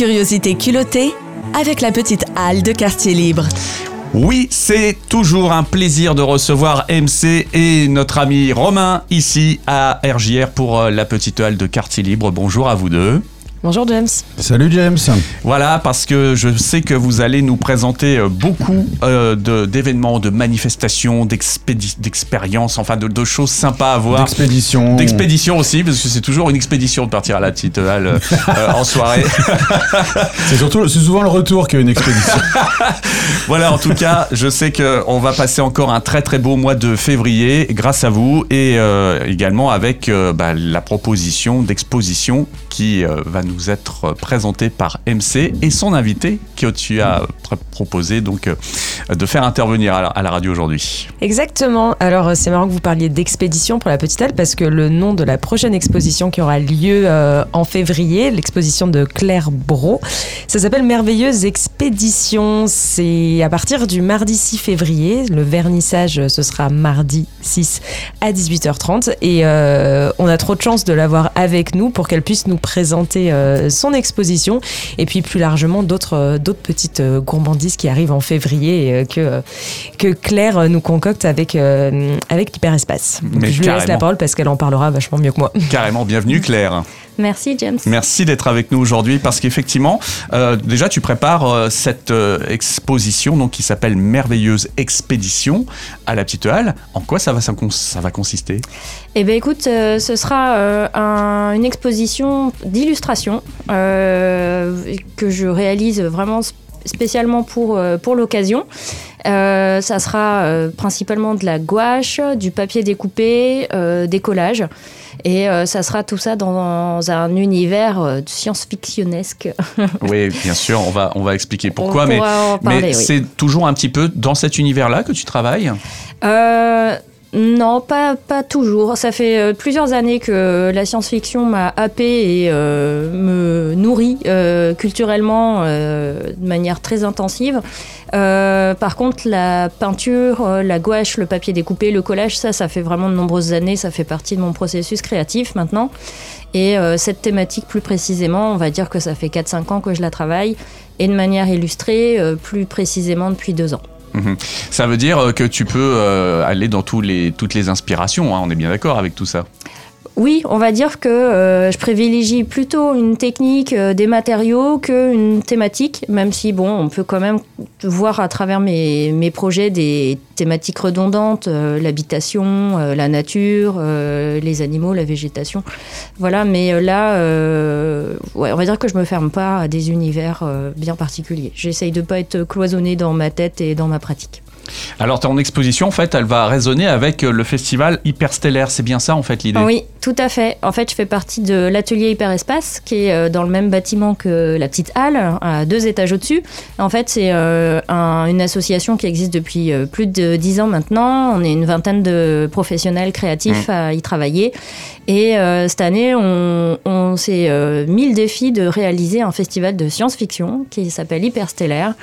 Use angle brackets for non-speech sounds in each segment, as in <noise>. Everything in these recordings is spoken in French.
Curiosité culottée avec la petite halle de quartier libre. Oui, c'est toujours un plaisir de recevoir MC et notre ami Romain ici à RJR pour euh, la petite halle de quartier libre. Bonjour à vous deux. Bonjour James. Salut James. Voilà, parce que je sais que vous allez nous présenter euh, beaucoup euh, de- d'événements, de, manifestations, d'expériences, enfin de, de choses sympas à voir. D'expédition. D'expédition aussi, parce que c'est toujours une expédition de partir à la petite halle euh, euh, en soirée. <laughs> C'est surtout, c'est souvent le retour qu'une expédition. <laughs> Voilà, en tout cas, je sais qu'on va passer encore un très très beau mois de février grâce à vous et euh, également avec euh, bah, la proposition d'exposition qui euh, va nous être présentée par MC et son invité que tu as pr- proposé donc euh, de faire intervenir à la, radio aujourd'hui. Exactement. Alors euh, c'est marrant que vous parliez d'expédition pour la petite halle parce que le nom de la prochaine exposition qui aura lieu euh, en février, l'exposition de Claire Bro, ça s'appelle Merveilleuse Expédition. C'est à partir du mardi 6 février. Le vernissage, euh, ce sera mardi 6 à 18h30 et euh, on a trop de chance de l'avoir avec nous pour qu'elle puisse nous présenter euh, son exposition et puis plus largement d'autres euh, d'autres petites euh, gourmandises qui arrivent en février et euh, que euh, que Claire euh, nous concocte avec, euh, avec l'hyperespace. Je lui laisse la parole parce qu'elle en parlera vachement mieux que moi. Carrément, bienvenue Claire. Merci James. Merci d'être avec nous aujourd'hui parce qu'effectivement, euh, déjà tu prépares euh, cette euh, exposition donc qui s'appelle Merveilleuse Expédition à la Petite Halle. En quoi ça va, ça, va consister? Eh bien écoute, ce sera un- une exposition d'illustration que je réalise vraiment spécialement pour, euh, pour l'occasion. Euh, ça sera euh, principalement de la gouache, du papier découpé, des collages. Et euh, ça sera tout ça dans un univers euh, science-fictionnesque. <laughs> Oui, bien sûr, on va, on va expliquer pourquoi, On mais, mais oui. c'est toujours un petit peu dans cet univers-là que tu travailles? Euh, non, pas, pas toujours. Ça fait euh, plusieurs années que la science-fiction m'a happé et euh, me nourrit euh, culturellement de manière très intensive. Par contre, la peinture, la gouache, le papier découpé, le collage, ça, ça fait vraiment de nombreuses années. Ça fait partie de mon processus créatif maintenant. Et cette thématique, plus précisément, on va dire que ça fait 4-5 ans que je la travaille. Et de manière illustrée, plus précisément depuis deux ans. Mhm. Ça veut dire euh, que tu peux euh, aller dans toutes les inspirations, hein, on est bien d'accord avec tout ça Oui, on va dire que euh, je privilégie plutôt une technique, euh, des matériaux qu'une thématique, même si bon, on peut quand même voir à travers mes, mes projets des thématiques redondantes, euh, l'habitation, la nature, les animaux, la végétation. Voilà, mais là, on va dire que je me ferme pas à des univers bien particuliers. J'essaye de pas être cloisonnée dans ma tête et dans ma pratique. Alors ton exposition, en fait, elle va résonner avec euh, le festival Hyperstellaire, c'est bien ça en fait l'idée? Oui, tout à fait. En fait, je fais partie de l'atelier Hyperespace, qui est euh, dans le même bâtiment que la petite halle, à deux étages au-dessus. En fait, c'est euh, un- une association qui existe depuis plus de dix ans maintenant. On est une vingtaine de professionnels créatifs à y travailler. Et euh, cette année, on, s'est euh, mis le défi de réaliser un festival de science-fiction qui s'appelle Hyperstellaire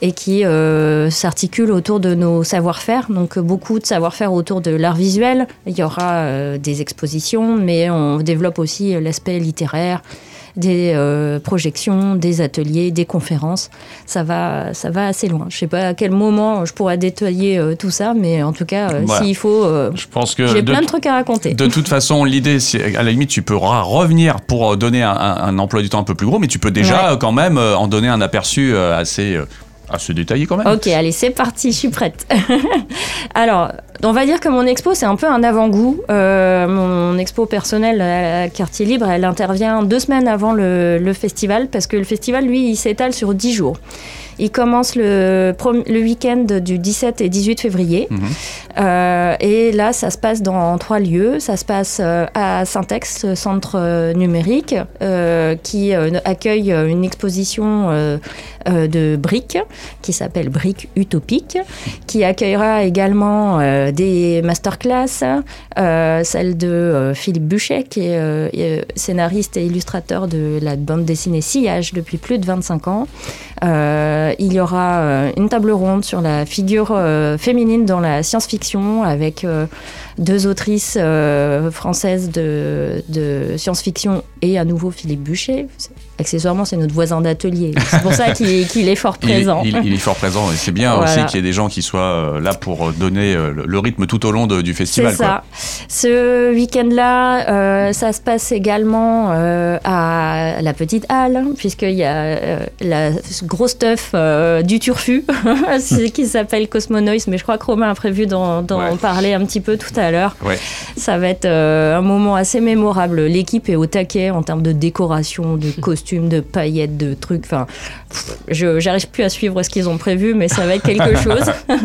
et qui euh, s'articule autour de nos savoir-faire. Donc beaucoup de savoir-faire autour de l'art visuel. Il y aura des expositions, mais on développe aussi l'aspect littéraire, des euh, projections, des ateliers, des conférences. Ça va, ça va assez loin. Je sais pas à quel moment je pourrais détailler euh, tout ça, mais en tout cas, euh, Voilà. s'il faut, Je pense que j'ai plein de trucs à raconter. de toute façon, l'idée, à la limite, tu pourras revenir pour donner un, un- un emploi du temps un peu plus gros, mais tu peux déjà Ouais. quand même en donner un aperçu assez, assez détaillé quand même. Ok, allez, c'est parti, je suis prête. <laughs> Alors, on va dire que mon expo, c'est un peu un avant-goût. Euh, mon expo personnelle à Quartier Libre, elle intervient deux semaines avant le, le festival, parce que le festival, lui, il s'étale sur dix jours. Il commence le, week-end du 17 et 18 février. Mhm. Euh, et là, ça se passe dans trois lieux. Ça se passe euh, à Syntex, centre numérique, euh, qui accueille une exposition de briques qui s'appelle Briques Utopiques, qui accueillera également des masterclass, euh, celle de euh, Philippe Buchet, qui est euh, euh, scénariste et illustrateur de la bande dessinée Sillage depuis plus de 25 ans. Il y aura une table ronde sur la figure féminine dans la science-fiction avec deux autrices françaises de, de science-fiction et à nouveau Philippe Buchet. Accessoirement, c'est notre voisin d'atelier. C'est pour ça qu'il est fort <laughs> présent. il- il est fort présent et c'est bien Voilà. aussi qu'il y ait des gens qui soient euh, là pour donner euh, le, rythme tout au long de- du C'est festival. quoi. ça. Ce week-end-là, euh, ça se passe également euh, à la petite halle, puisqu'il y a euh, la grosse teuf euh, du turfu, <laughs> c'est- qui s'appelle Cosmonoise, mais je crois que Romain a prévu d'en Ouais. parler un petit peu tout à l'heure. Ouais. Ça va être euh, un moment assez mémorable. L'équipe est au taquet en termes de décoration, de costumes, de paillettes, de trucs. Enfin, j'arrive plus à suivre ce qu'ils ont prévu, mais ça va être quelque <laughs> chose. <laughs>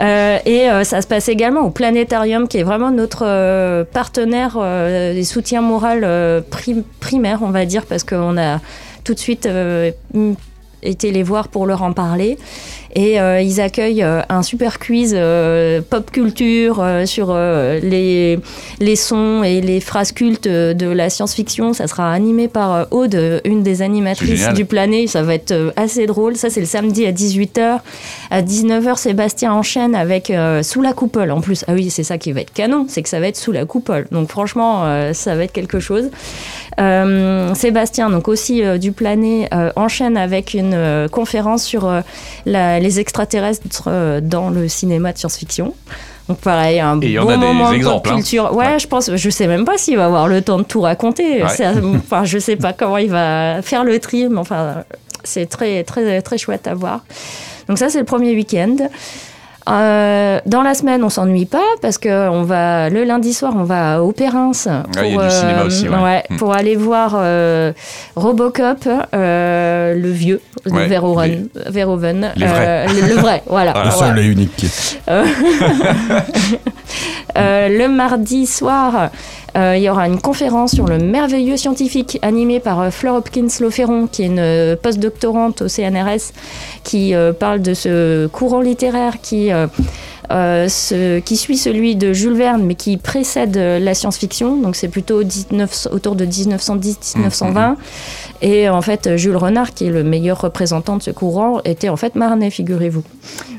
Euh, et euh, ça se passe également au Planétarium, qui est vraiment notre euh, partenaire euh, et soutien moral prim- primaire, on va dire, parce qu'on a tout de suite été les voir pour leur en parler. Et euh, ils accueillent euh, un super quiz euh, pop culture sur les, les sons et les phrases cultes de la science-fiction. Ça sera animé par Aude, une des animatrices du Planet. Ça va être assez drôle. Ça, c'est le samedi à 18h. À 19h, Sébastien enchaîne avec Sous la coupole. En plus, ah oui, c'est ça qui va être canon, c'est que ça va être sous la coupole. Donc franchement, ça va être quelque chose. Euh, Sébastien, donc aussi euh, du Planet, euh, enchaîne avec une conférence sur la- les extraterrestres euh, dans le cinéma de science-fiction. Donc pareil, un Et il y en bon moment de exemples, hein. culture. Ouais, Ouais. je pense, je sais même pas s'il va avoir le temps de tout raconter. Ouais. Enfin, je sais pas comment il va faire le tri, mais enfin, c'est très, très, très chouette à voir. Donc ça, c'est le premier week-end. Euh, dans la semaine, on s'ennuie pas parce que on va le lundi soir, on va au Perrins pour, il y a du cinéma aussi, ouais. Mm. pour aller voir euh, Robocop, euh, le vieux, de Ouais, Verhoeven, les euh, le, le vrai, <laughs> voilà. Le seul et unique. <laughs> Euh, le mardi soir, euh, il y aura une conférence sur le merveilleux scientifique animée par euh, Fleur Hopkins Loferron, qui est une euh, postdoctorante au CNRS, qui parle de ce courant littéraire qui, ce- qui suit celui de Jules Verne, mais qui précède euh, la science-fiction. Donc c'est plutôt 19 autour de 1910-1920. Et en fait, Jules Renard, qui est le meilleur représentant de ce courant, était en fait marnais, figurez-vous.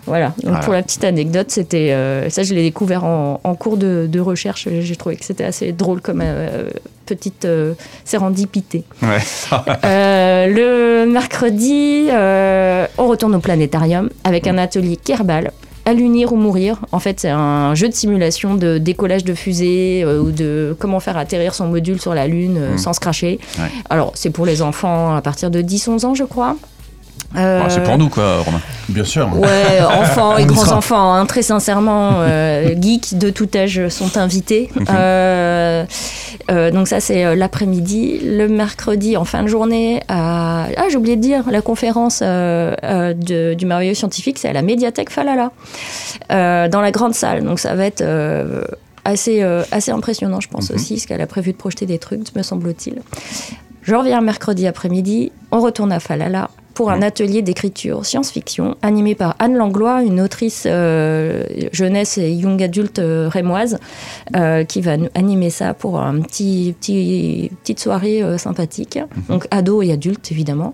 Voilà. Donc Voilà. pour la petite anecdote, c'était euh, ça, je l'ai découvert en, en cours de, de recherche. J'ai trouvé que c'était assez drôle comme euh, petite euh, sérendipité. Ouais. <laughs> Euh, le mercredi, euh, on retourne au planétarium avec un atelier Kerbal. À l'unir ou mourir. En fait, c'est un jeu de simulation de décollage de fusée euh, ou de comment faire atterrir son module sur la Lune euh, Mm. sans se cracher. Ouais. Alors, c'est pour les enfants à partir de 10-11 ans, je crois. Euh, Bon, c'est pour nous, quoi, Romain. Bien sûr. Ouais, <laughs> enfants et On y grands sera. enfants, hein, très sincèrement, euh, <laughs> geeks de tout âge sont invités. <laughs> Euh, euh, donc ça c'est l'après-midi, le mercredi en fin de journée. à- Ah j'ai oublié de dire, la conférence euh, euh, de- du merveilleux scientifique, c'est à la médiathèque Falala, euh, dans la grande salle. Donc ça va être assez assez impressionnant, je pense Mhm. aussi, parce qu'elle a prévu de projeter des trucs, me semble-t-il. Je reviens mercredi après-midi, on retourne à Falala pour un atelier d'écriture science-fiction animé par Anne Langlois, une autrice euh, jeunesse et young adulte euh, rémoise, euh, qui va nous animer ça pour un petit, petit petite soirée euh, sympathique. Donc ado et adulte évidemment.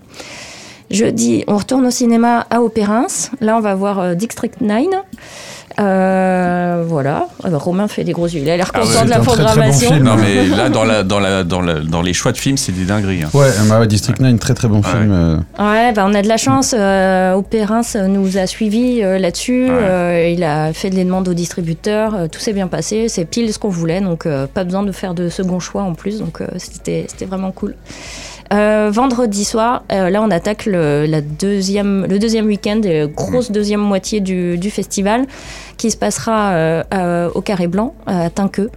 Jeudi, on retourne au cinéma à Opérins. Là, on va voir District 9. Euh, voilà. Ah bah, Romain fait des gros yeux. Il a l'air Ah ouais, content de la un très, très bon programmation. film. Non, mais là, dans, la, dans, la, dans, la, dans les choix de films, c'est des dingueries. hein. Ouais, bah ouais, District 9, très très bon Ouais. film. euh. Ouais, bah, on a de la chance. Euh, Opérins nous a suivis euh, là-dessus. Ouais. Euh, il a fait des demandes aux distributeurs. Euh, tout s'est bien passé. C'est pile ce qu'on voulait. Donc, euh, pas besoin de faire de second choix en plus. Donc, euh, c'était vraiment cool. Euh, vendredi soir, euh, là on attaque le, la deuxième, le deuxième week-end, euh, grosse deuxième moitié du, du festival, qui se passera euh, euh, au Carré Blanc, à Tinqueux.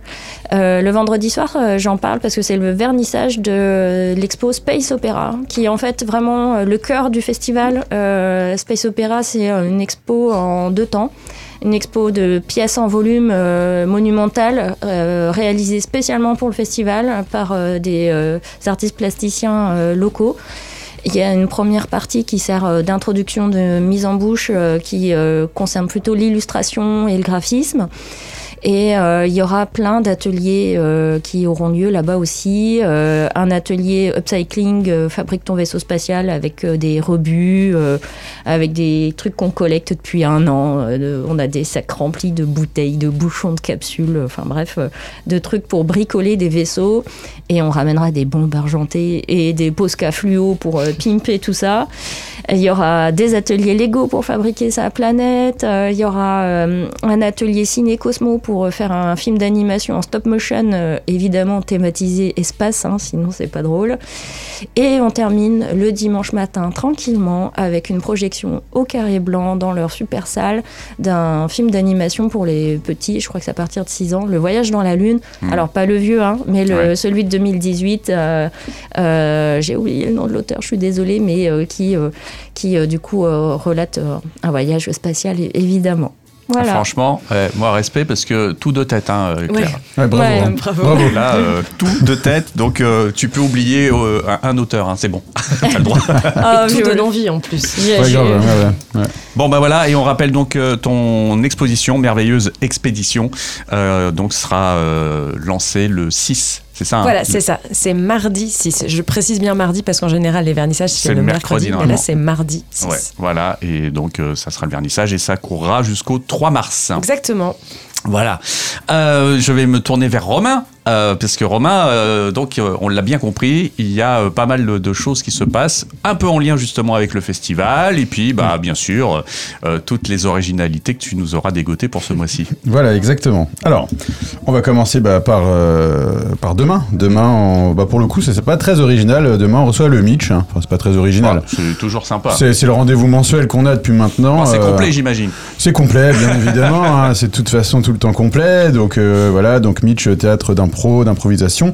Euh, le vendredi soir, j'en parle parce que c'est le vernissage de l'expo Space Opera, qui est en fait vraiment le cœur du festival. Euh, Space Opera, c'est une expo en deux temps. Une expo de pièces en volume euh, monumentale, euh, réalisée spécialement pour le festival par euh, des euh, artistes plasticiens locaux. Il y a une première partie qui sert d'introduction de mise en bouche, qui concerne plutôt l'illustration et le graphisme. Et euh, il y aura plein d'ateliers euh, qui auront lieu là-bas aussi. Euh, un atelier upcycling, euh, fabrique ton vaisseau spatial avec euh, des rebuts, avec des trucs qu'on collecte depuis un an. On a des sacs remplis de bouteilles, de bouchons de capsules, enfin bref, de trucs pour bricoler des vaisseaux. Et on ramènera des bombes argentées et des Posca fluo pour pimper tout ça. Il y aura des ateliers Lego pour fabriquer sa planète. Euh, il y aura euh, un atelier Ciné Cosmo pour euh, faire un film d'animation en stop motion, euh, évidemment thématisé espace, hein, sinon c'est pas drôle. Et on termine le dimanche matin tranquillement avec une projection au carré blanc dans leur super salle d'un film d'animation pour les petits, je crois que c'est à partir de 6 ans, Le Voyage dans la Lune. Alors pas le vieux, hein, mais le, Ouais. celui de 2018. euh, euh, J'ai oublié le nom de l'auteur, je suis désolée, mais euh, qui, euh, qui euh, du coup euh, relate euh, un voyage spatial évidemment. Voilà. Franchement, euh, moi, respect parce que tout de tête, hein, Claire. Ouais, bravo. Ouais, hein. bravo. Là, euh, tout de tête, donc euh, tu peux oublier euh, un, un auteur, hein, c'est bon. <laughs> T'as le droit. Ah, Tout donne envie en plus. j'ai- Bon bah voilà et on rappelle donc euh, ton exposition merveilleuse expédition euh, donc sera euh, lancée le 6 c'est ça hein Voilà, c'est ça. C'est mardi 6. Je précise bien mardi parce qu'en général, les vernissages, c'est le le mercredi. mercredi, mais là, c'est mardi 6. Ouais, voilà et donc euh, ça sera le vernissage et ça courra jusqu'au 3 mars. Exactement. Voilà. Euh, je vais me tourner vers Romain, euh, parce que Romain, euh, donc euh, on l'a bien compris, il y a euh, pas mal de, de choses qui se passent, un peu en lien justement avec le festival, et puis bah bien sûr euh, toutes les originalités que tu nous auras dégotées pour ce mois-ci. Voilà, exactement. Alors, on va commencer bah, par, euh, par demain. Demain, on- bah, pour le coup, c'est pas très original. Demain, on reçoit le Mitch. hein. Enfin, c'est pas très original. Voilà, c'est toujours sympa. C'est c'est le rendez-vous mensuel qu'on a depuis maintenant. Bon, c'est Euh, complet, j'imagine. C'est complet, bien <laughs> évidemment. hein. C'est de toute façon tout le temps complet. Donc euh, voilà, donc Mitch théâtre d'impro, d'improvisation,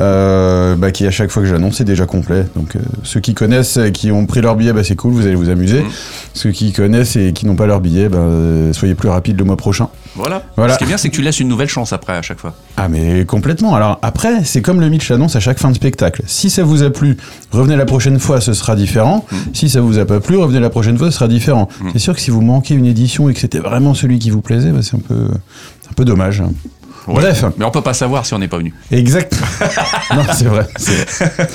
euh, bah, qui à chaque fois que j'annonce est déjà complet. Donc euh, ceux qui connaissent, et qui ont pris leur billet, bah, c'est cool, vous allez vous amuser. Mhm. Ceux qui connaissent et qui n'ont pas leur billet, bah, euh, soyez plus rapides le mois prochain. Voilà. Voilà. Ce qui est bien, c'est que tu laisses une nouvelle chance après à chaque fois. Ah mais complètement. Alors après, c'est comme le Mitch annonce à chaque fin de spectacle. Si ça vous a plu, revenez la prochaine fois, ce sera différent. Si ça vous a pas plu, revenez la prochaine fois, ce sera différent. Mm. C'est sûr que si vous manquez une édition et que c'était vraiment celui qui vous plaisait, bah, c'est un peu, un peu dommage. Ouais. Bref. Mais on peut pas savoir si on n'est pas venu. Exact. <laughs> non, c'est vrai. c'est vrai.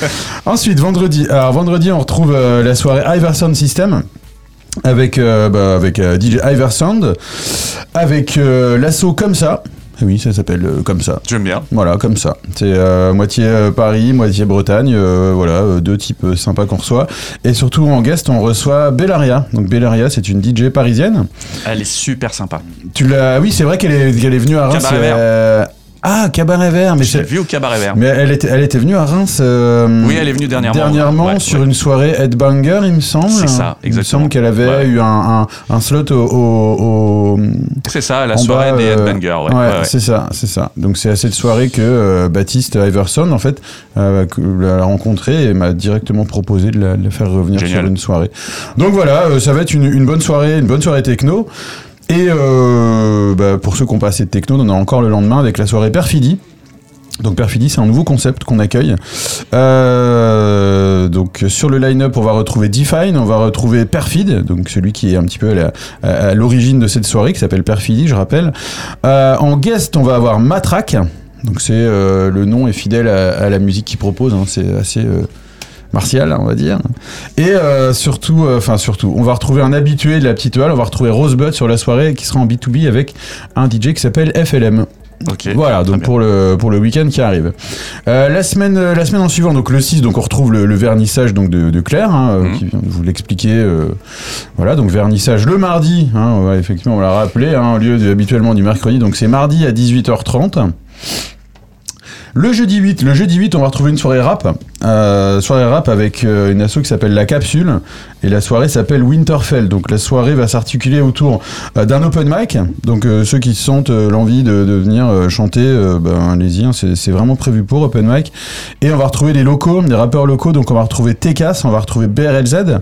Ensuite, vendredi. Alors vendredi, on retrouve euh, la soirée Iverson System. Avec, euh, bah, avec euh, DJ Iverson, avec euh, l'assaut comme ça. Eh Oui, ça s'appelle comme ça. J'aime bien. Voilà, comme ça. C'est moitié Paris, moitié Bretagne. voilà, deux types sympas qu'on reçoit. Et surtout en guest, on reçoit Bellaria. Donc Bellaria, c'est une DJ parisienne. Elle est super sympa. Tu l'as Oui, c'est vrai qu'elle est, est venue à Reims. Euh, Ah, Cabaret Vert, mais Je l'ai vue au cabaret vert. mais elle était, elle était venue à Reims. euh, Oui, elle est venue dernièrement. Dernièrement Ouais, sur ouais. une soirée Headbanger, il me semble. C'est ça, Il me exactement. semble qu'elle avait Ouais. eu un, un, un slot au. au- au- C'est ça, la soirée bas, des euh, Headbangers. Ouais, ouais, ouais, ouais. c'est ça, c'est ça. Donc c'est à cette soirée que euh, Baptiste Iverson, en fait, euh, l'a rencontré et m'a directement proposé de la, de la faire revenir Génial. sur une soirée. Donc voilà, euh, ça va être une, une bonne soirée, une bonne soirée techno. Et euh, bah, pour ceux qui n'ont pas assez de techno, on en a encore le lendemain avec la soirée Perfidie. Donc Perfidie, c'est un nouveau concept qu'on accueille. Euh, donc sur le line-up, on va retrouver Define, on va retrouver Perfide, donc celui qui est un petit peu à l'origine de cette soirée, qui s'appelle Perfidie, je rappelle. Euh, en guest, on va avoir Matraque. Donc c'est le nom est fidèle à, à la musique qu'il propose. hein, c'est assez martial, on va dire. Et euh, surtout, euh, enfin surtout, on va retrouver un habitué de la petite halle. On va retrouver Rosebud sur la soirée, qui sera en B2B avec un DJ qui s'appelle FLM. Voilà, donc pour le pour le week-end qui arrive. Euh, la semaine la semaine en suivant, donc le 6, donc on retrouve le, le vernissage donc de, de Claire, hein, Mhm. qui vient de vous l'expliquer. euh, voilà, donc vernissage le mardi. Hein, effectivement, on l'a rappelé, hein, au lieu de, habituellement du mercredi. Donc c'est mardi à 18h30. Le jeudi 8, le jeudi 8, on va retrouver une soirée rap, euh, soirée rap avec euh, une asso qui s'appelle La Capsule, et la soirée s'appelle Winterfell. Donc la soirée va s'articuler autour euh, d'un open mic. Donc ceux qui sentent l'envie de, de venir chanter, ben allez-y, hein, c'est vraiment prévu pour open mic. Et on va retrouver des locaux, des rappeurs locaux. Donc on va retrouver TKS, on va retrouver BRLZ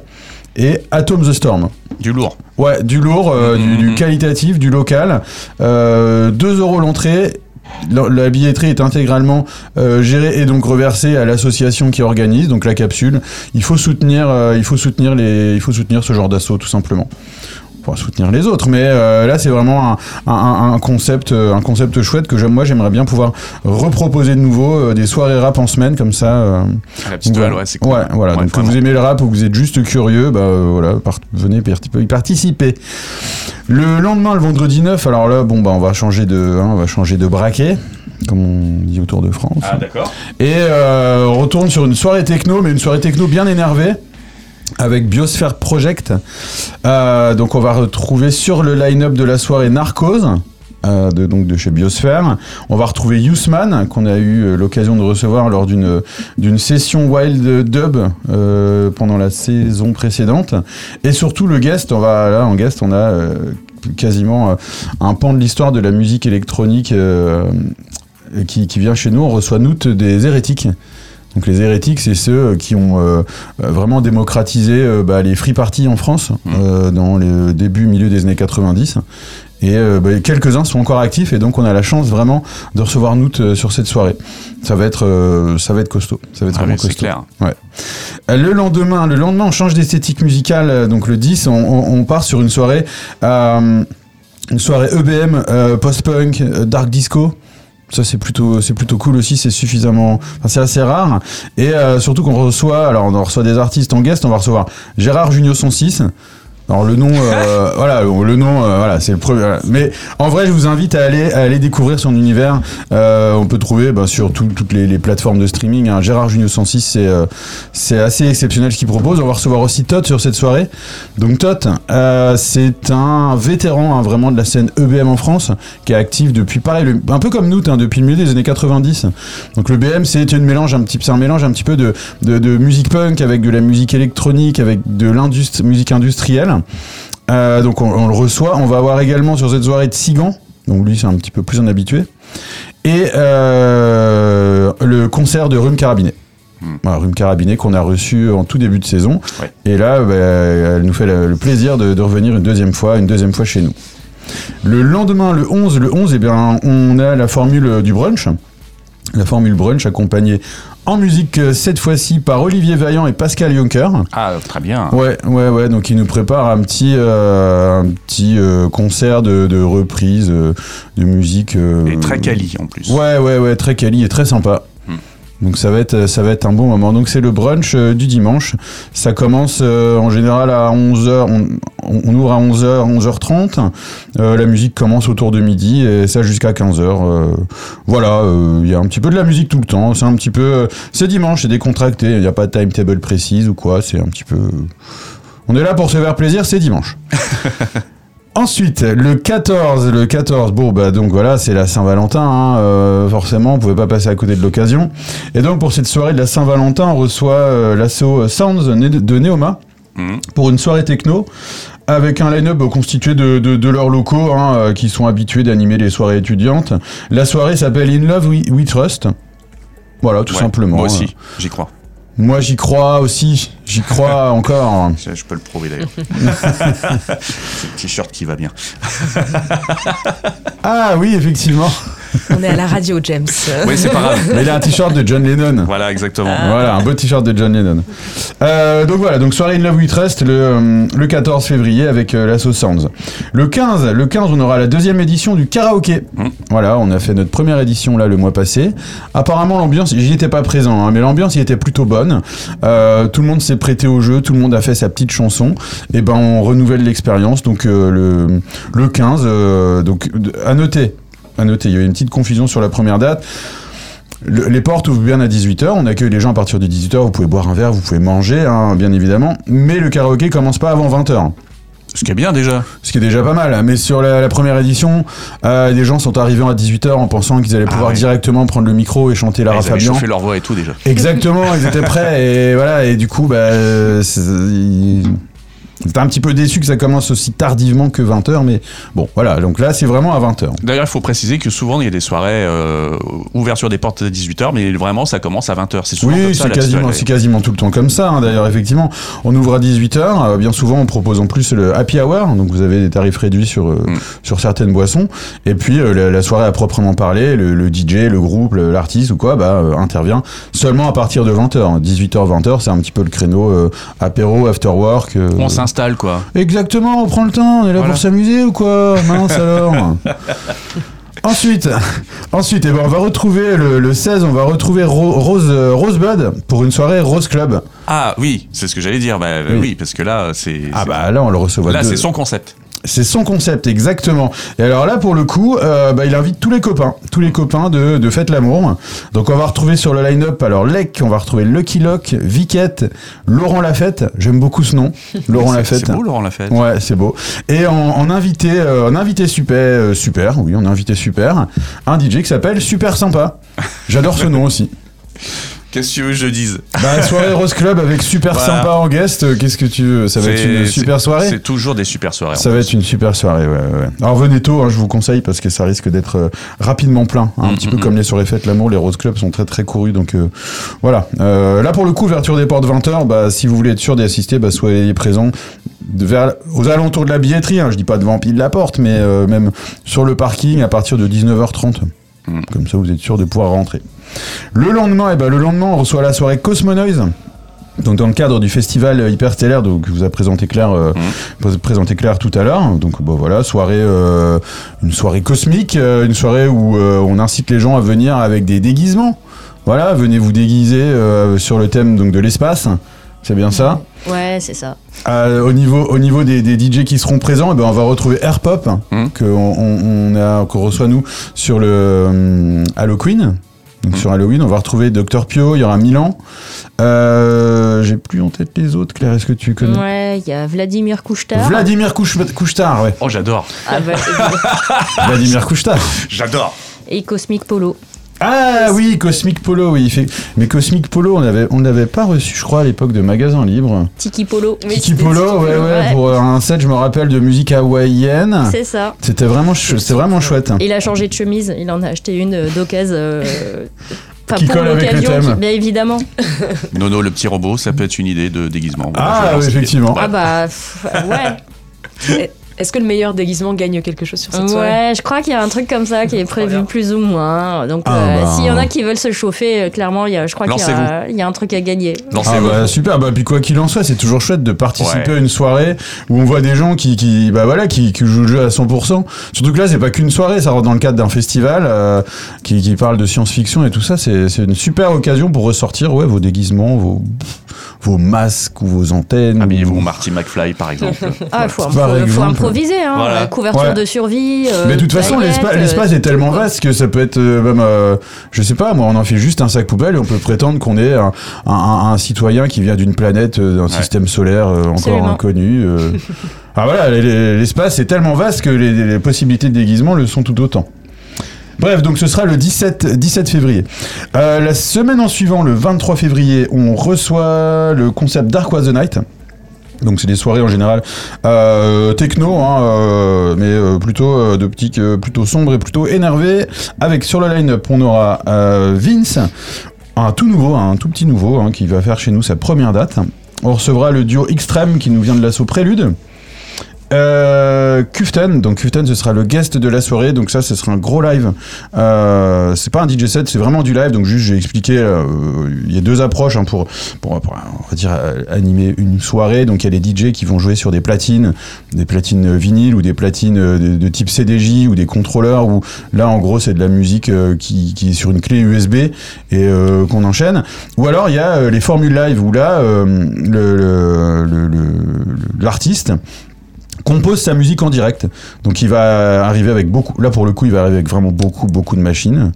et Atom the Storm. Du lourd. Ouais, du lourd, du, du Mhm. qualitatif, du local. Euh, 2 euros l'entrée. La, billetterie est intégralement euh, gérée et donc reversée à l'association qui organise, donc la capsule. Il faut soutenir, euh, il faut soutenir les, il faut soutenir ce genre d'assaut tout simplement. Pour soutenir les autres. Mais euh, là, c'est vraiment un, un- un concept, euh, un concept chouette que moi j'aimerais bien pouvoir reproposer de nouveau euh, des soirées rap en semaine comme ça. euh, À la petite. Halle, ouais, c'est cool. Ouais, voilà. Ouais, Donc, que vous aimez le rap ou que vous êtes juste curieux, bah voilà, part- venez y participer. Le lendemain, le vendredi 9, alors là, bon, bah on va changer de, hein, on va changer de braquet, comme on dit autour de France. Ah, d'accord. Et on retourne sur une soirée techno, mais une soirée techno bien énervée. Avec Biosphere Project. Euh, donc on va retrouver sur le line-up de la soirée Narcose. euh, de, donc de chez Biosphère. On va retrouver Yousman, qu'on a eu euh, l'occasion de recevoir lors d'une session Wild Dub pendant la saison précédente. Et surtout le guest, on va là en guest, on a quasiment un pan de l'histoire de la musique électronique qui, qui vient chez nous. On reçoit Noot des hérétiques. Donc les hérétiques, c'est ceux qui ont euh, euh, vraiment démocratisé euh, bah, les free parties en France euh, dans le début, milieu des années 90. Et euh, bah, quelques-uns sont encore actifs et donc on a la chance vraiment de recevoir euh, sur cette soirée. Ça va être, euh, ça va être costaud. Ça va être Ah vraiment oui, costaud. clair. Euh, Le lendemain, le lendemain, on change d'esthétique musicale. euh, Donc le 10, on, on- on part sur une soirée, euh, une soirée EBM, euh, post-punk, euh, dark disco. Ça c'est plutôt c'est plutôt cool aussi, c'est suffisamment, enfin, c'est assez rare et euh, surtout qu'on reçoit, alors on reçoit des artistes en guest, on va recevoir Gérard Junior 106. Alors le nom, euh, <laughs> voilà, le nom, euh, voilà, c'est le premier. Mais en vrai, je vous invite à aller, à aller découvrir son univers. Euh, on peut trouver bah, sur tout- toutes les, les plateformes de streaming. hein. Gérard Junior 106, c'est euh, c'est assez exceptionnel ce qu'il propose. On va recevoir aussi Tot sur cette soirée. Donc Tot, euh, c'est un vétéran hein, vraiment de la scène EBM en France, qui est actif depuis pareil, un peu comme nous, hein, depuis le milieu des années 90. Donc le BM, c'est une mélange un petit, c'est un mélange un petit peu de, de, de musique punk avec de la musique électronique, avec de l'industrie, musique industrielle. Euh, donc on, on le reçoit. On va avoir également sur cette soirée de Sigan. Donc lui, c'est un petit peu plus un habitué. Et euh, le concert de Rhume Carabinet. Voilà, Rhume Carabinet qu'on a reçu en tout début de saison. Ouais. Et là, bah, elle nous fait le, le plaisir de, de revenir une deuxième fois, une deuxième fois chez nous. Le lendemain, le 11, le 11, eh bien, on a la formule du brunch. La formule brunch accompagnée en musique euh, cette fois-ci par Olivier Vaillant et Pascal Juncker. Ah, très bien. Ouais, ouais, ouais. Donc, il nous prépare un petit, euh, un petit euh, concert de, de reprise euh, de musique. Et très quali en plus. Ouais, ouais, ouais, très quali et très sympa. Donc ça va être ça va être un bon moment. Donc c'est le brunch euh, du dimanche. Ça commence euh, en général à 11h on, on ouvre à 11h 11h30. Euh, la musique commence autour de midi et ça jusqu'à 15h. euh, voilà, euh, il y a un petit peu de la musique tout le temps, c'est un petit peu euh, c'est dimanche, c'est décontracté, il n'y a pas de timetable précise ou quoi, c'est un petit peu on est là pour se faire plaisir, c'est dimanche. <laughs> Ensuite, le 14, le 14, bon bah donc voilà, c'est la Saint-Valentin, hein, euh, forcément, on pouvait pas passer à côté de l'occasion. Et donc pour cette soirée de la Saint-Valentin, on reçoit euh, l'assaut Sounds né- de Neoma Mhm. pour une soirée techno avec un line-up constitué de, de, de leurs locaux hein, euh, qui sont habitués d'animer les soirées étudiantes. La soirée s'appelle In Love We, We Trust. Voilà, tout Ouais, simplement. Moi aussi, j'y crois. Moi j'y crois aussi, j'y crois <laughs> encore. Je, je peux le prouver d'ailleurs. <laughs> C'est le t-shirt qui va bien. Ah oui, effectivement. <laughs> On est à la radio, James. Oui, c'est pas grave. Mais il a un t-shirt de John Lennon. Voilà, exactement. Voilà, un beau t-shirt de John Lennon. Euh, donc voilà, donc soirée In Love We Trust le, euh, le 14 février avec euh, l'Asso Sounds. Le 15, le 15, on aura la deuxième édition du karaoké. Mm. Voilà, on a fait notre première édition là le mois passé. Apparemment l'ambiance, j'y étais pas présent, hein, mais l'ambiance y était plutôt bonne. Euh, tout le monde s'est prêté au jeu, tout le monde a fait sa petite chanson. Et ben on renouvelle l'expérience. Donc euh, le, le 15, euh, donc à noter, à noter, il y a eu une petite confusion sur la première date. Le- les portes ouvrent bien à 18h, on accueille les gens à partir de 18h, vous pouvez boire un verre, vous pouvez manger, hein, bien évidemment, mais le karaoké commence pas avant 20h, Ce qui est bien déjà. ce qui est déjà pas mal. Mais sur la, la première édition, euh, des gens sont arrivés à 18h en pensant qu'ils allaient Ah pouvoir ouais. directement prendre le micro et chanter Lara Ils avaient Fabian. chauffé leur voix et tout déjà. Exactement, ils étaient prêts et voilà, et du coup, bah, c'est- un petit peu déçu que ça commence aussi tardivement que 20h, mais bon, voilà, donc là c'est vraiment à 20h. D'ailleurs, il faut préciser que souvent il y a des soirées euh, ouverture des portes à 18h, mais vraiment ça commence à 20h. C'est souvent Oui, c'est quasiment, c'est quasiment tout le temps comme ça. hein. D'ailleurs, effectivement, on ouvre à 18h. bien souvent, on propose en plus le happy hour. Donc, vous avez des tarifs réduits sur, euh, Mm. sur certaines boissons. Et puis, euh, la, la soirée à proprement parler, le, le DJ, le groupe, l'artiste ou quoi, bah, euh, intervient seulement à partir de 20h. 18h, 20h, c'est un petit peu le créneau euh, apéro, after work. euh, On s'installe s'installe, quoi. Exactement, on prend le temps, on est là Voilà. pour s'amuser ou quoi? Mince <laughs> alors Ensuite, ensuite eh ben, on va retrouver le, le 16, on va retrouver Ro- Rose, euh, Rosebud pour une soirée Rose Club. Ah oui, c'est ce que j'allais dire. Bah, Oui. oui. parce que là, c'est. Ah bah là on le recevra. Là, c'est son concept. C'est son concept, exactement. Et alors là, pour le coup, euh, bah, il invite tous les copains, tous les copains de, de Fête l'amour. Donc on va retrouver sur le line-up, alors Lec, on va retrouver Lucky Lock, Viquette, Laurent Lafette. J'aime beaucoup ce nom, <laughs> Laurent Lafette. C'est beau, Laurent Lafette. Ouais, c'est beau. Et en, en invité, euh, en invité super, euh, super, oui, on a invité super, un DJ qui s'appelle Super Sympa. J'adore ce <laughs> nom aussi. Qu'est-ce que tu veux que je dise Bah, soirée Rose Club avec Super Voilà. Sympa en guest. euh, Qu'est-ce que tu veux? Ça va être une super soirée? C'est toujours des super soirées. Ça va être une super soirée, ouais. Alors venez tôt, hein, je vous conseille parce que ça risque d'être euh, rapidement plein. hein, un Mm, petit mm, peu mm. comme les soirées fêtes l'amour, les Rose Club sont très très courus, donc euh, voilà. Euh, là pour le coup, ouverture des portes 20h, bah, si vous voulez être sûr d'y assister, bah, soyez présents vers, aux alentours de la billetterie, hein, je dis pas devant pile la porte, mais même sur le parking à partir de 19h30. Mm. Comme ça vous êtes sûr de pouvoir rentrer. Le lendemain, eh ben, le lendemain, on reçoit la soirée Cosmonoise. Donc dans le cadre du festival Hyperstellaire, donc que vous a présenté Claire, euh, a présenté Claire tout à l'heure. Donc bon, voilà, soirée, euh, une soirée cosmique, euh, une soirée où euh, on incite les gens à venir avec des déguisements. Voilà, venez vous déguiser euh, sur le thème donc de l'espace. C'est bien ça? Ouais, c'est ça. Euh, au niveau, au niveau des, des DJ qui seront présents, eh ben, on va retrouver Air Pop, Mhm. que on, on a, qu'on reçoit nous sur le hum, Halloween. Donc sur Halloween, on va retrouver Dr Pio, il y aura Milan. Euh, J'ai plus en tête les autres. Claire, est-ce que tu connais? Ouais, il y a Vladimir Kouchtar. Vladimir Couchetard, ouais. Oh, j'adore. Ah, bah, <laughs> Vladimir Couchetard. J'adore. et Cosmic Polo. Ah oui, Cosmic Polo, oui. il fait- Mais Cosmic Polo, on avait, on l'avait pas reçu, je crois, à l'époque de Magasin Libre. Tiki Polo. Kiki Polo, ouais, ouais, Ouais. pour euh, un set, je me rappelle, de musique hawaïenne. C'est ça. C'était vraiment, ch- c'était vraiment chouette. Il a changé de chemise. Il en a acheté une euh, d'occasion. euh, <laughs> pas Qui pour colle avec le l'occasion, thème. qui- Bien évidemment. <laughs> Nono, le petit robot, ça peut être une idée de déguisement. Voilà, Ah, oui, effectivement. Ah bah pff, ouais. <laughs> Est-ce que le meilleur déguisement gagne quelque chose sur cette soirée Ouais, je crois qu'il y a un truc comme ça qui est prévu plus ou moins. Donc, Ah, euh, bah. s'il y en a qui veulent se chauffer, euh, clairement, il y a, je crois qu'il y, a- y un truc à gagner. Ah Lancez-vous. bah super, bah puis quoi qu'il en soit, c'est toujours chouette de participer Ouais. à une soirée où on voit des gens qui, qui bah voilà, qui, qui jouent le jeu à 100%. Surtout que là, c'est pas qu'une soirée, ça rentre dans le cadre d'un festival euh, qui, qui parle de science-fiction et tout ça. C'est c'est une super occasion pour ressortir ouais, vos déguisements, vos, vos masques ou vos antennes. Habillez-vous ou- Marty McFly, par exemple. <laughs> Ah, il faut, Par faut- faut exemple. improviser. Hein. Voilà. Euh, Couverture Ouais. de survie. euh, Mais de toute façon, l'espace euh, l'espace est tellement vaste que ça peut être même, euh, je sais pas, moi, on en fait juste un sac poubelle et on peut prétendre qu'on est un, un- un- un citoyen qui vient d'une planète, d'un système solaire euh, encore Absolument. inconnu. euh. <laughs> ah voilà, les- les- l'espace est tellement vaste que les, les possibilités de déguisement le sont tout autant. Bref, donc ce sera le 17, 17 février. Euh, la semaine en suivant, le 23 février, on reçoit le concept Dark Was the Night. Donc c'est des soirées en général euh, techno, hein, euh, mais plutôt d'optique plutôt sombre et plutôt énervé. Avec sur le line-up, on aura Vince, un tout nouveau, un tout petit nouveau, hein, qui va faire chez nous sa première date. On recevra le duo Extreme qui nous vient de l'assaut Prélude. Euh, Kuften, donc Kuften ce sera le guest de la soirée, donc ça ce sera un gros live. Euh, c'est pas un DJ set, c'est vraiment du live, donc juste j'ai expliqué, euh, il y a deux approches hein, pour, pour, pour, on va dire euh, animer une soirée. Donc il y a les DJ qui vont jouer sur des platines, des platines vinyles ou des platines euh, de, type CDJ ou des contrôleurs où là en gros c'est de la musique euh, qui, qui est sur une clé USB et euh, qu'on enchaîne. Ou alors il y a euh, les formules live où là euh, le- le- l'artiste compose sa musique en direct. Donc il va arriver avec beaucoup, là pour le coup il va arriver avec vraiment beaucoup beaucoup de machines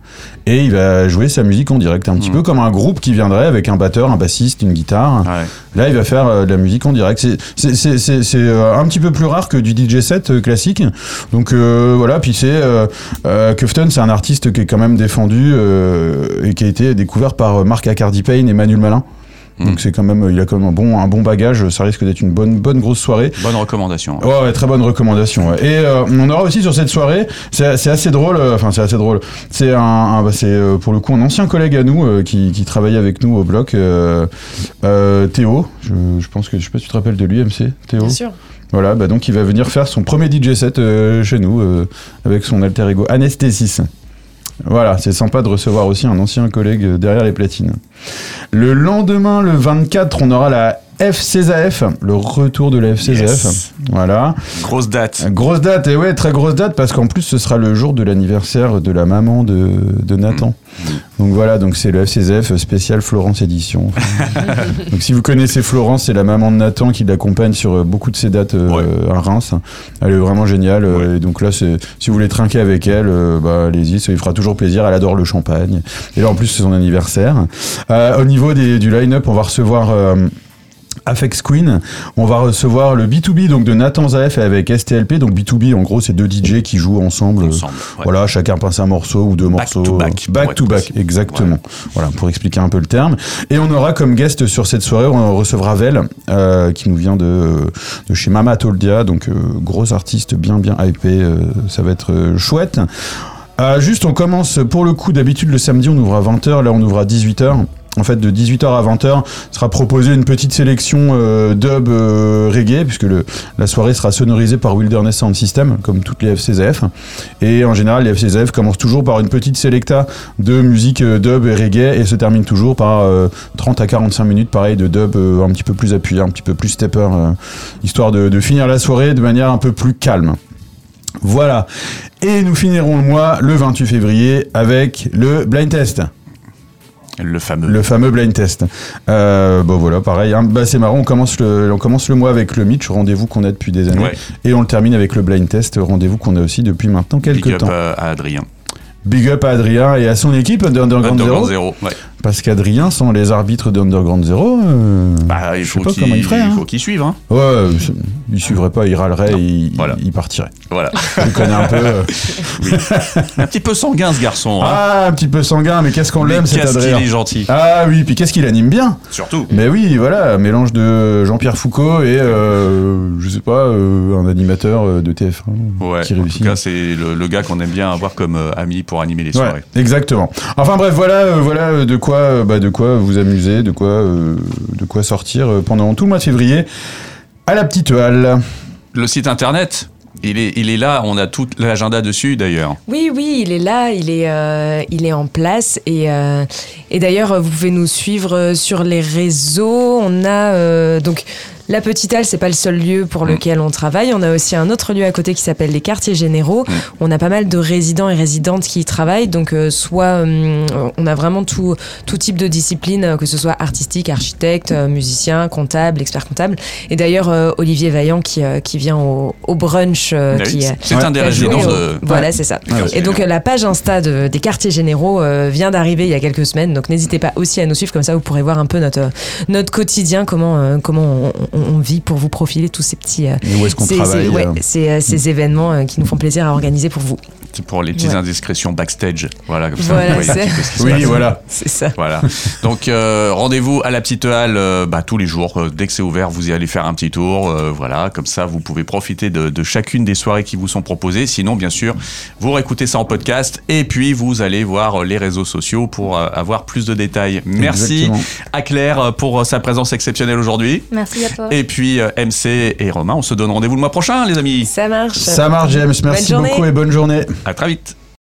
et il va jouer sa musique en direct, un petit Mhm. peu comme un groupe qui viendrait avec un batteur, un bassiste, une guitare. Ouais. Là il va faire euh, de la musique en direct. C'est- euh, un petit peu plus rare que du DJ set euh, classique. Donc euh, voilà, puis c'est euh, euh, Kufton, c'est un artiste qui est quand même défendu euh, et qui a été découvert par Marc Accardi Payne et Manuel Malin. Mhm. Donc c'est quand même, il a quand même un bon, un bon bagage. Ça risque d'être une bonne, bonne grosse soirée. Bonne recommandation. Ouais, ouais, très bonne recommandation. ouais. Et euh, on aura aussi sur cette soirée, c'est assez drôle, euh, enfin c'est assez drôle. C'est un, un- bah, c'est euh, pour le coup un ancien collègue à nous euh, qui, qui travaillait avec nous au bloc, euh, euh, Théo. Je, je pense que je sais pas si tu te rappelles de lui, MC. Théo. Bien sûr. Voilà, bah donc il va venir faire son premier DJ set euh, chez nous euh, avec son alter ego Anesthésis. Voilà, c'est sympa de recevoir aussi un ancien collègue derrière les platines. Le lendemain, le 24, on aura la FCZF, le retour de la FCZF. Yes. Voilà. Grosse date. Grosse date, et ouais, très grosse date, parce qu'en plus, ce sera le jour de l'anniversaire de la maman de, de Nathan. Donc voilà, donc c'est le FCZF spécial Florence édition. <laughs> donc si vous connaissez Florence, c'est la maman de Nathan qui l'accompagne sur euh, beaucoup de ses dates euh, Ouais. à Reims. Elle est vraiment géniale. euh, Ouais. Et donc là, si vous voulez trinquer avec elle, euh, bah, allez-y, ça lui fera toujours plaisir. Elle adore le champagne. Et là, en plus, c'est son anniversaire. Euh, au niveau des- du line-up, on va recevoir. Euh, Afex Queen, on va recevoir le B2B donc de Nathan Zaef avec STLP. Donc B2B, en gros, c'est deux DJ qui jouent ensemble. Ensemble, ouais. Voilà, chacun pince un morceau ou deux Back morceaux. to back, pour Back être to back, exactement. Voilà, pour expliquer un peu le terme. Et on aura comme guest sur cette soirée, on recevra Vel, euh, qui nous vient de, de chez Mama Toldia. Donc, euh, gros artiste bien, bien hypé. euh, ça va être euh, chouette. Euh, juste, on commence pour le coup. D'habitude, le samedi, on ouvre à 20h. Là, on ouvre à 18h. En fait, de 18h à 20h sera proposée une petite sélection euh, dub euh, reggae, puisque la soirée sera sonorisée par Wilderness Sound System, comme toutes les FCZF. Et en général, les FCZF commencent toujours par une petite sélecta de musique euh, dub et reggae et se termine toujours par euh, 30 à 45 minutes, pareil, de dub euh, un petit peu plus appuyé, un petit peu plus stepper, euh, histoire de, de finir la soirée de manière un peu plus calme. Voilà. Et nous finirons le mois le 28 février avec le blind test. Le fameux. Le fameux blind test. Euh, bon voilà, pareil. hein. Bah, c'est marrant, on commence, le, on commence le mois avec le Mitch, rendez-vous qu'on a depuis des années. Ouais. Et on le termine avec le blind test, rendez-vous qu'on a aussi depuis maintenant quelques Big up temps. à Adrien. Big up à Adrien et à son équipe d'Underground Underground Zero. Zero. Ouais. Parce qu'Adrien, sans les arbitres d'Underground Zero, euh, Bah, il je sais faut pas qu'il comment il ferait. il hein. faut qu'il suive. Hein. Ouais, il suivrait pas, il râlerait, il, voilà. il partirait. Voilà. Je connais un peu. euh. Un petit peu sanguin ce garçon. Hein. Ah, un petit peu sanguin, mais qu'est-ce qu'on l'aime cet qu'est-ce qu'il Adrien est gentil. Ah oui, puis qu'est-ce qu'il anime bien Surtout. Mais oui, voilà, mélange de Jean-Pierre Foucault et, euh, je sais pas, euh, un animateur euh, de TF1 Ouais. qui En tout réussit. cas, c'est le, le gars qu'on aime bien avoir comme ami pour animer les Ouais, soirées. exactement. Enfin bref, voilà, voilà de quoi, euh, bah, de quoi vous amuser, de quoi, euh, de quoi sortir euh, pendant tout le mois de février à la petite halle. Le site internet, il est, il est là. On a tout l'agenda dessus d'ailleurs. Oui, oui, il est là, il est, euh, il est en place. Et, euh, et d'ailleurs, vous pouvez nous suivre sur les réseaux. On a euh, donc la Petite Halle, c'est pas le seul lieu pour lequel on travaille. On a aussi un autre lieu à côté qui s'appelle les Quartiers Généraux. On a pas mal de résidents et résidentes qui y travaillent. Donc, euh, soit hum, on a vraiment tout, tout type de discipline, euh, que ce soit artistique, architecte, euh, musicien, comptable, expert comptable. Et d'ailleurs, euh, Olivier Vaillant qui, euh, qui vient au, au brunch, euh, Oui, qui, euh, c'est un des résidents au- de. Voilà, c'est ça. quartiers Et donc euh, la page Insta de- des quartiers généraux euh, vient d'arriver il y a quelques semaines, donc n'hésitez pas aussi à nous suivre, comme ça vous pourrez voir un peu notre, notre quotidien, comment, euh, comment on, on- vit pour vous profiler tous ces petits Et où est-ce qu'on ces, travaille ces- ouais, ces, ces événements qui nous font plaisir à organiser pour vous. Pour les petites Ouais. indiscrétions backstage. Voilà, comme ça. Voilà, vous voyez c'est- un petit peu ce qui se Oui, passe. voilà. C'est ça. Voilà. Donc euh, rendez-vous à la petite halle euh, bah, tous les jours. Euh, dès que c'est ouvert, vous y allez faire un petit tour. euh, voilà, comme ça, vous pouvez profiter de, de chacune des soirées qui vous sont proposées. Sinon, bien sûr, vous réécoutez ça en podcast et puis vous allez voir les réseaux sociaux pour euh, avoir plus de détails. Merci Exactement. à Claire pour sa présence exceptionnelle aujourd'hui. Merci à toi. Et puis euh, MC et Romain, on se donne rendez-vous le mois prochain, les amis. Ça marche. Ça marche, James. Merci beaucoup et bonne journée. À très vite.